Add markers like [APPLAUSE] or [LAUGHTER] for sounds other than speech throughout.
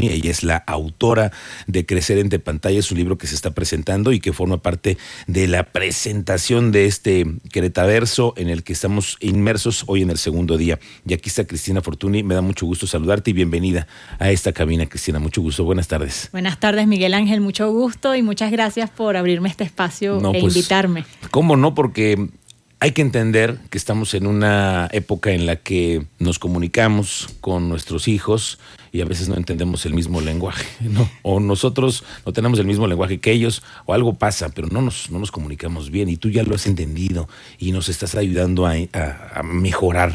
Ella es la autora de Crecer entre pantallas, un libro que se está presentando y que forma parte de la presentación de este Queretaverso en el que estamos inmersos hoy en el segundo día. Y aquí está Cristina Fortuny. Me da mucho gusto saludarte y bienvenida a esta cabina, Cristina. Mucho gusto. Buenas tardes. Buenas tardes, Miguel Ángel. Mucho gusto y muchas gracias por abrirme este espacio e pues, invitarme. ¿Cómo no? Porque hay que entender que estamos en una época en la que nos comunicamos con nuestros hijos y a veces no entendemos el mismo lenguaje, [LAUGHS] ¿no? O nosotros no tenemos el mismo lenguaje que ellos, o algo pasa, pero no nos, no nos comunicamos bien y tú ya lo has entendido y nos estás ayudando a, a mejorar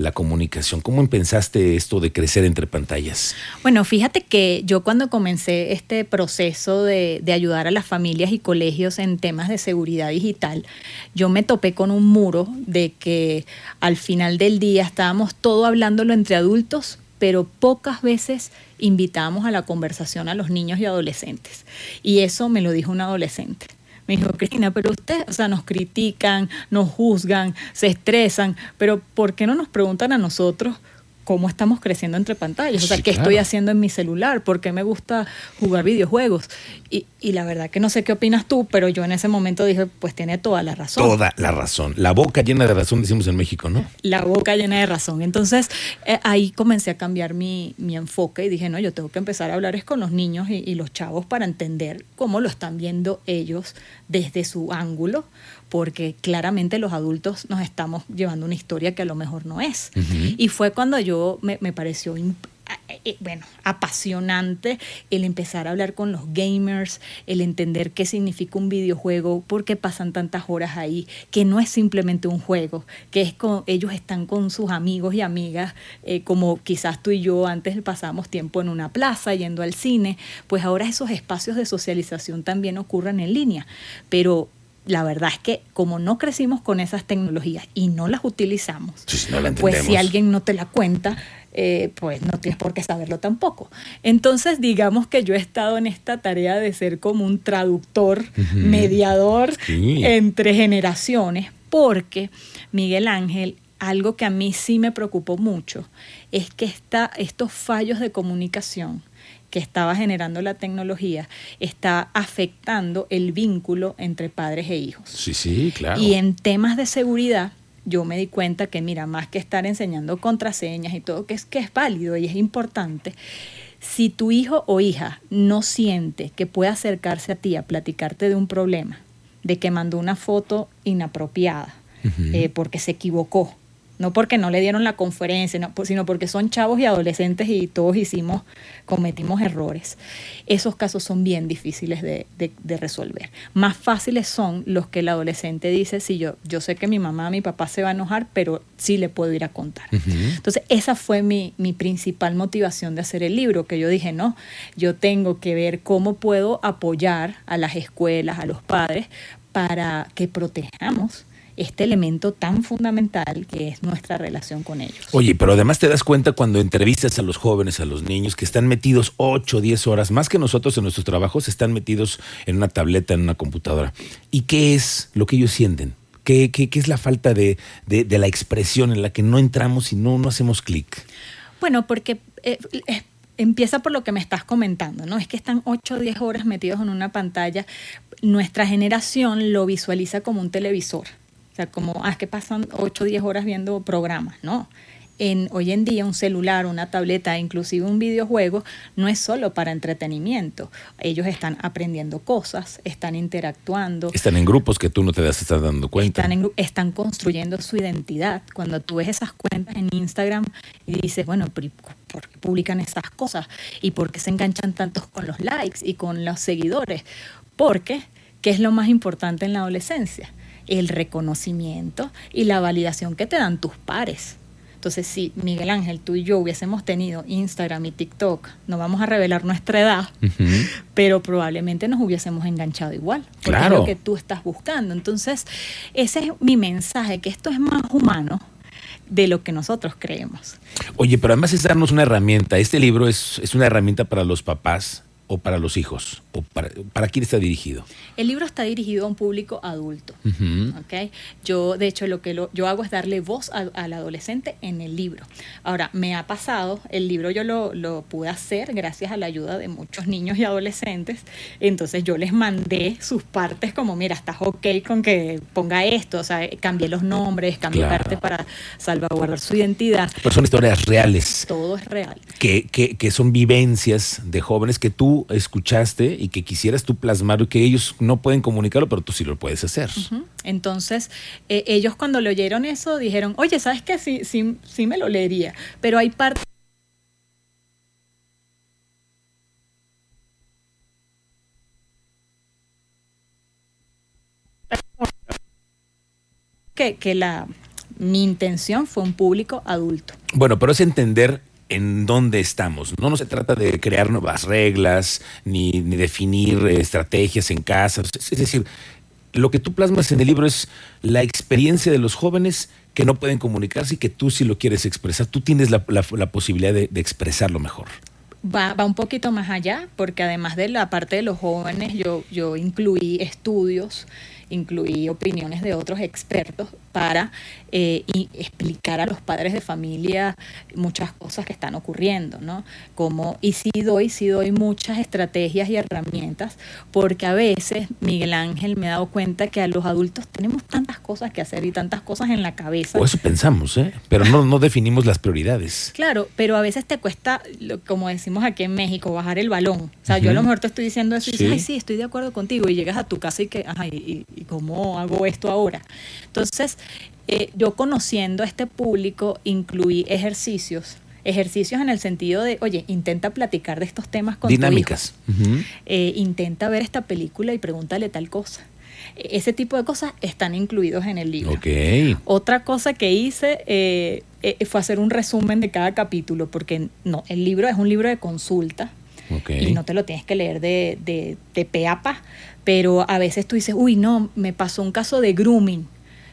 la comunicación. ¿Cómo pensaste esto de crecer entre pantallas? Bueno, fíjate que yo cuando comencé este proceso de, ayudar a las familias y colegios en temas de seguridad digital, yo me topé con un muro de que al final del día estábamos todo hablándolo entre adultos, pero pocas veces invitamos a la conversación a los niños y adolescentes. Y eso me lo dijo un adolescente. Me dijo, Cristina, pero ustedes, o sea, nos critican, nos juzgan, se estresan, pero ¿por qué no nos preguntan a nosotros cómo estamos creciendo entre pantallas. o sea, ¿qué estoy haciendo en mi celular? ¿Por qué me gusta jugar videojuegos? Y, y, la verdad que no sé qué opinas tú, pero yo en ese momento dije, pues tiene toda la razón. Toda la razón. La boca llena de razón, decimos en México, ¿no? La boca llena de razón. Entonces eh, ahí comencé a cambiar mi, mi, enfoque y dije, no, yo tengo que empezar a hablar es con los niños y, y los chavos para entender cómo lo están viendo ellos desde su ángulo porque claramente los adultos nos estamos llevando una historia que a lo mejor no es. Y fue cuando yo me, pareció eh, eh, bueno, apasionante el empezar a hablar con los gamers, el entender qué significa un videojuego, por qué pasan tantas horas ahí, que no es simplemente un juego, que es con, ellos están con sus amigos y amigas, eh, como quizás tú y yo antes pasábamos tiempo en una plaza, yendo al cine, pues ahora esos espacios de socialización también ocurren en línea, pero la verdad es que como no crecimos con esas tecnologías y no las utilizamos, pues si alguien no te la cuenta, eh, pues no tienes por qué saberlo tampoco. Entonces, digamos que yo he estado en esta tarea de ser como un traductor, mediador entre generaciones, porque Miguel Ángel, algo que a mí sí me preocupó mucho, es que está estos fallos de comunicación que estaba generando la tecnología está afectando el vínculo entre padres e hijos. Sí, sí, claro. Y en temas de seguridad, yo me di cuenta que, mira, más que estar enseñando contraseñas y todo, que es, que es válido y es importante, si tu hijo o hija no siente que puede acercarse a ti a platicarte de un problema, de que mandó una foto inapropiada, eh, porque se equivocó, no porque no le dieron la conferencia, sino porque son chavos y adolescentes y todos hicimos, cometimos errores. Esos casos son bien difíciles de, resolver. Más fáciles son los que el adolescente dice, sí, yo, yo sé que mi mamá, mi papá se va a enojar, pero sí le puedo ir a contar. Entonces, esa fue mi, mi principal motivación de hacer el libro, que yo dije, no, yo tengo que ver cómo puedo apoyar a las escuelas, a los padres, para que protejamos este elemento tan fundamental que es nuestra relación con ellos. Oye, pero además te das cuenta cuando entrevistas a los jóvenes, a los niños, que están metidos 8, 10 horas, más que nosotros en nuestros trabajos, están metidos en una tableta, en una computadora. ¿Y qué es lo que ellos sienten? ¿Qué, qué, qué es la falta de, de, la expresión en la que no entramos y no, no hacemos clic? Bueno, porque eh, empieza por lo que me estás comentando, ¿no? Es que están 8 o 10 horas metidos en una pantalla. Nuestra generación lo visualiza como un televisor como, ah, que pasan 8 o 10 horas viendo programas, no. En, hoy en día un celular, una tableta, inclusive un videojuego, no es solo para entretenimiento. Ellos están aprendiendo cosas, están interactuando. Están en grupos que tú no te das estás dando cuenta. Están, están construyendo su identidad. Cuando tú ves esas cuentas en Instagram y dices, bueno, ¿por qué publican esas cosas? ¿Y por qué se enganchan tantos con los likes y con los seguidores? Porque, ¿qué es lo más importante en la adolescencia? El reconocimiento y la validación que te dan tus pares. Entonces, si Miguel Ángel, tú y yo hubiésemos tenido Instagram y TikTok, no vamos a revelar nuestra edad, pero probablemente nos hubiésemos enganchado igual, porque claro. es lo que tú estás buscando. Entonces, ese es mi mensaje, que esto es más humano de lo que nosotros creemos. Oye, pero además es darnos una herramienta. Este libro es, es una herramienta para los papás o para los hijos. O para, para quién está dirigido? El libro está dirigido a un público adulto. ¿ok? Yo, de hecho, lo que lo- yo hago es darle voz al, al adolescente en el libro. Ahora, me ha pasado, el libro yo lo, lo pude hacer gracias a la ayuda de muchos niños y adolescentes. Entonces yo les mandé sus partes como, mira, estás ok con que ponga esto, o sea, cambié los nombres, cambié Claro. parte para salvaguardar su identidad. Pero son historias reales. Todo es real. que, que, que son vivencias de jóvenes que tú escuchaste y que quisieras tú plasmar y que ellos no pueden comunicarlo, pero tú sí lo puedes hacer. Entonces, eh, ellos cuando le oyeron eso dijeron, oye, ¿sabes qué? Sí, sí, sí me lo leería, pero hay parte que, que la, mi intención fue un público adulto. Bueno, pero es entender en dónde estamos. No, no se trata de crear nuevas reglas ni, ni definir eh, estrategias en casa. Es, decir, lo que tú plasmas en el libro es la experiencia de los jóvenes que no pueden comunicarse y que tú sí lo quieres expresar. Tú tienes la posibilidad de, de expresarlo mejor. Va, va un poquito más allá, porque además de la parte de los jóvenes, yo, yo incluí estudios, incluí opiniones de otros expertos para eh, y explicar a los padres de familia muchas cosas que están ocurriendo, ¿no? Como, y sí doy, sí doy muchas estrategias y herramientas, porque a veces, Miguel Ángel, me he dado cuenta que a los adultos tenemos tantas cosas que hacer y tantas cosas en la cabeza. O eso pensamos, ¿eh? Pero no, no definimos las prioridades. [LAUGHS] Claro, pero a veces te cuesta, como decimos aquí en México, bajar el balón. O sea, yo a lo mejor te estoy diciendo eso y Sí. dices, ay, sí, estoy de acuerdo contigo. Y llegas a tu casa y que, ajá, ¿y, y- y cómo hago esto ahora? Entonces, eh, yo conociendo a este público, incluí ejercicios. Ejercicios en el sentido de, oye, intenta platicar de estos temas con tu hijo. Dinámicas. Eh, intenta ver esta película y pregúntale tal cosa. E- Ese tipo de cosas están incluidos en el libro. Ok. Otra cosa que hice eh, fue hacer un resumen de cada capítulo, porque no, el libro es un libro de consulta Ok. y no te lo tienes que leer de, de, de pe a pa, pero a veces tú dices, uy, no, me pasó un caso de grooming.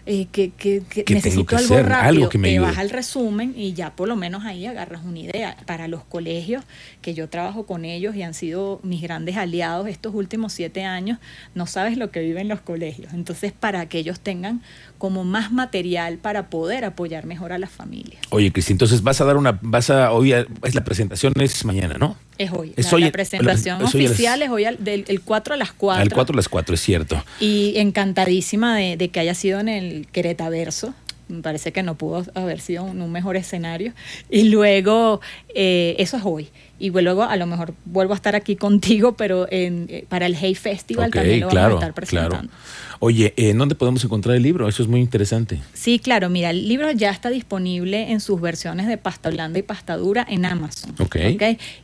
eh, que, que- que ¿Qué tengo necesito que algo hacer? rápido, Algo que me te vas al resumen y ya por lo menos ahí agarras una idea. Para los colegios, que yo trabajo con ellos y han sido mis grandes aliados estos últimos siete años, no sabes lo que viven los colegios. Entonces, para que ellos tengan como más material para poder apoyar mejor a las familias. Oye, Cristi, entonces vas a dar una, vas a, hoy a- es la presentación es mañana, ¿no? Es hoy. Es la, hoy- la presentación es hoy a las- oficial es hoy al- del el 4 a las 4. Al 4 a las 4, es cierto. Y encantadísima de, de que haya sido en el Queretaverso. Me parece que no pudo haber sido un, un mejor escenario. Y luego, eh, eso es hoy. Y luego a lo mejor vuelvo a estar aquí [LAUGHS] contigo, pero en, eh, para el Hey Festival también lo vamos claro, a estar presentando. claro. Oye, ¿en dónde podemos encontrar el libro? Eso es muy interesante. Sí, claro, mira, el libro ya está disponible en sus versiones de pasta blanda y pasta dura en Amazon.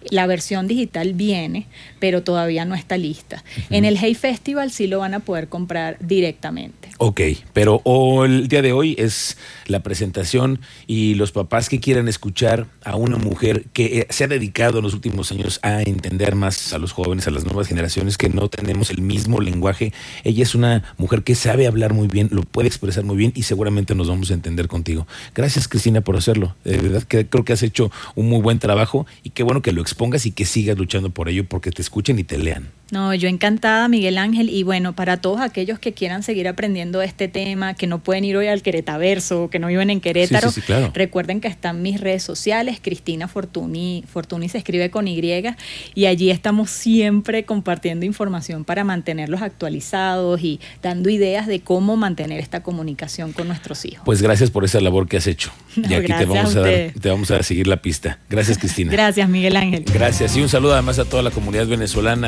La versión digital viene, pero todavía no está lista. En el Hey Festival sí lo van a poder comprar directamente. Ok, pero o el día de hoy es la presentación y los papás que quieran escuchar a una mujer que eh, se ha dedicado en los últimos años a entender más a los jóvenes, a las nuevas generaciones que no tenemos el mismo lenguaje. Ella es una mujer que sabe hablar muy bien, lo puede expresar muy bien y seguramente nos vamos a entender contigo. Gracias Cristina por hacerlo. De verdad que creo que has hecho un muy buen trabajo y qué bueno que lo expongas y que sigas luchando por ello porque te escuchen y te lean. No, yo encantada, Miguel Ángel. Y bueno, para todos aquellos que quieran seguir aprendiendo este tema, que no pueden ir hoy al Queretaverso, que no viven en Querétaro, Sí, sí, sí, claro. recuerden que están mis redes sociales, Cristina Fortuny, Fortuny se escribe con Y, y allí estamos siempre compartiendo información para mantenerlos actualizados y dando ideas de cómo mantener esta comunicación con nuestros hijos. Pues gracias por esa labor que has hecho. [LAUGHS] No, y aquí te vamos a a, dar, te vamos a seguir la pista. Gracias Cristina. [LAUGHS] Gracias, Miguel Ángel. Gracias y un saludo además a toda la comunidad venezolana.